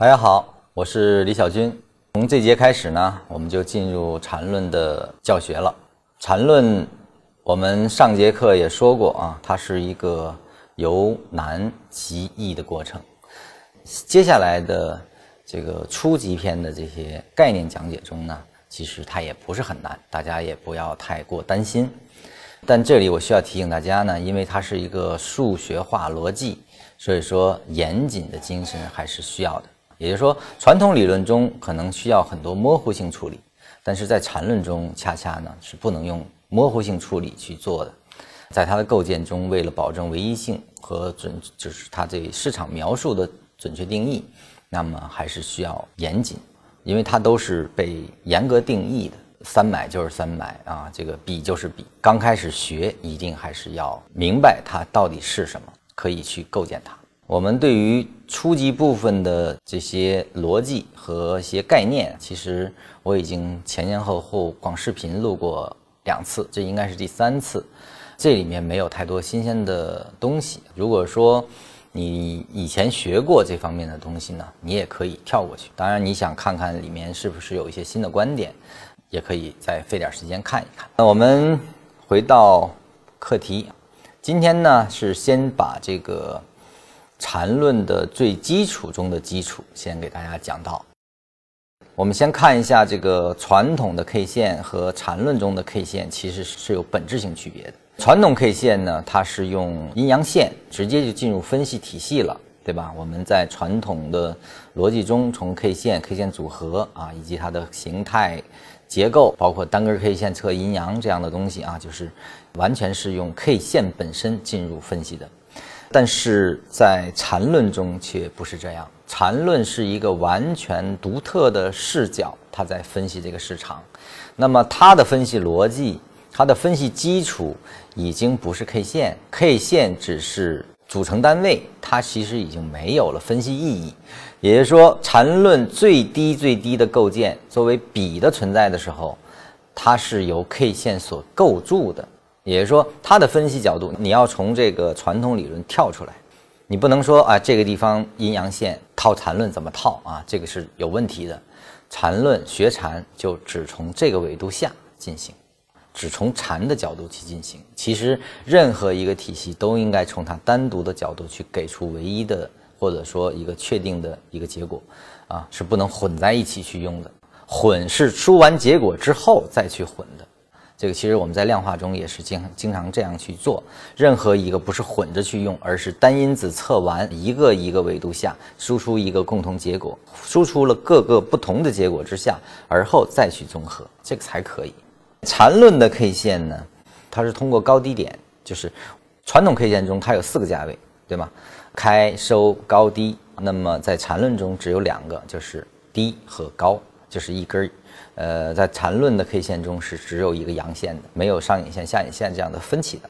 大家好，我是李小军。从这节开始呢，我们就进入缠论的教学了。缠论，我们上节课也说过啊，它是一个由难及易的过程。接下来的这个初级篇的这些概念讲解中呢，其实它也不是很难，大家也不要太过担心。但这里我需要提醒大家呢，因为它是一个数学化逻辑，所以说严谨的精神还是需要的。也就是说，传统理论中可能需要很多模糊性处理，但是在缠论中恰恰呢是不能用模糊性处理去做的。在它的构建中，为了保证唯一性和准，就是它对市场描述的准确定义，那么还是需要严谨，因为它都是被严格定义的。三买就是三买啊，这个比就是比。刚开始学，一定还是要明白它到底是什么，可以去构建它。我们对于初级部分的这些逻辑和一些概念，其实我已经前前后后光视频录过两次，这应该是第三次。这里面没有太多新鲜的东西。如果说你以前学过这方面的东西呢，你也可以跳过去。当然，你想看看里面是不是有一些新的观点。也可以再费点时间看一看。那我们回到课题，今天呢是先把这个缠论的最基础中的基础先给大家讲到。我们先看一下这个传统的 K 线和缠论中的 K 线其实是有本质性区别的。传统 K 线呢，它是用阴阳线直接就进入分析体系了，对吧？我们在传统的逻辑中，从 K 线、K 线组合啊，以及它的形态。结构包括单根 K 线测阴阳这样的东西啊，就是完全是用 K 线本身进入分析的。但是在缠论中却不是这样，缠论是一个完全独特的视角，它在分析这个市场。那么它的分析逻辑，它的分析基础已经不是 K 线，K 线只是。组成单位，它其实已经没有了分析意义。也就是说，缠论最低最低的构建，作为比的存在的时候，它是由 K 线所构筑的。也就是说，它的分析角度，你要从这个传统理论跳出来，你不能说啊，这个地方阴阳线套缠论怎么套啊？这个是有问题的。缠论学禅就只从这个维度下进行。只从禅的角度去进行，其实任何一个体系都应该从它单独的角度去给出唯一的，或者说一个确定的一个结果，啊，是不能混在一起去用的。混是出完结果之后再去混的，这个其实我们在量化中也是经经常这样去做。任何一个不是混着去用，而是单因子测完一个一个维度下输出一个共同结果，输出了各个不同的结果之下，而后再去综合，这个才可以。缠论的 K 线呢，它是通过高低点，就是传统 K 线中它有四个价位，对吗？开、收、高、低。那么在缠论中只有两个，就是低和高，就是一根。呃，在缠论的 K 线中是只有一个阳线的，没有上影线、下影线这样的分歧的。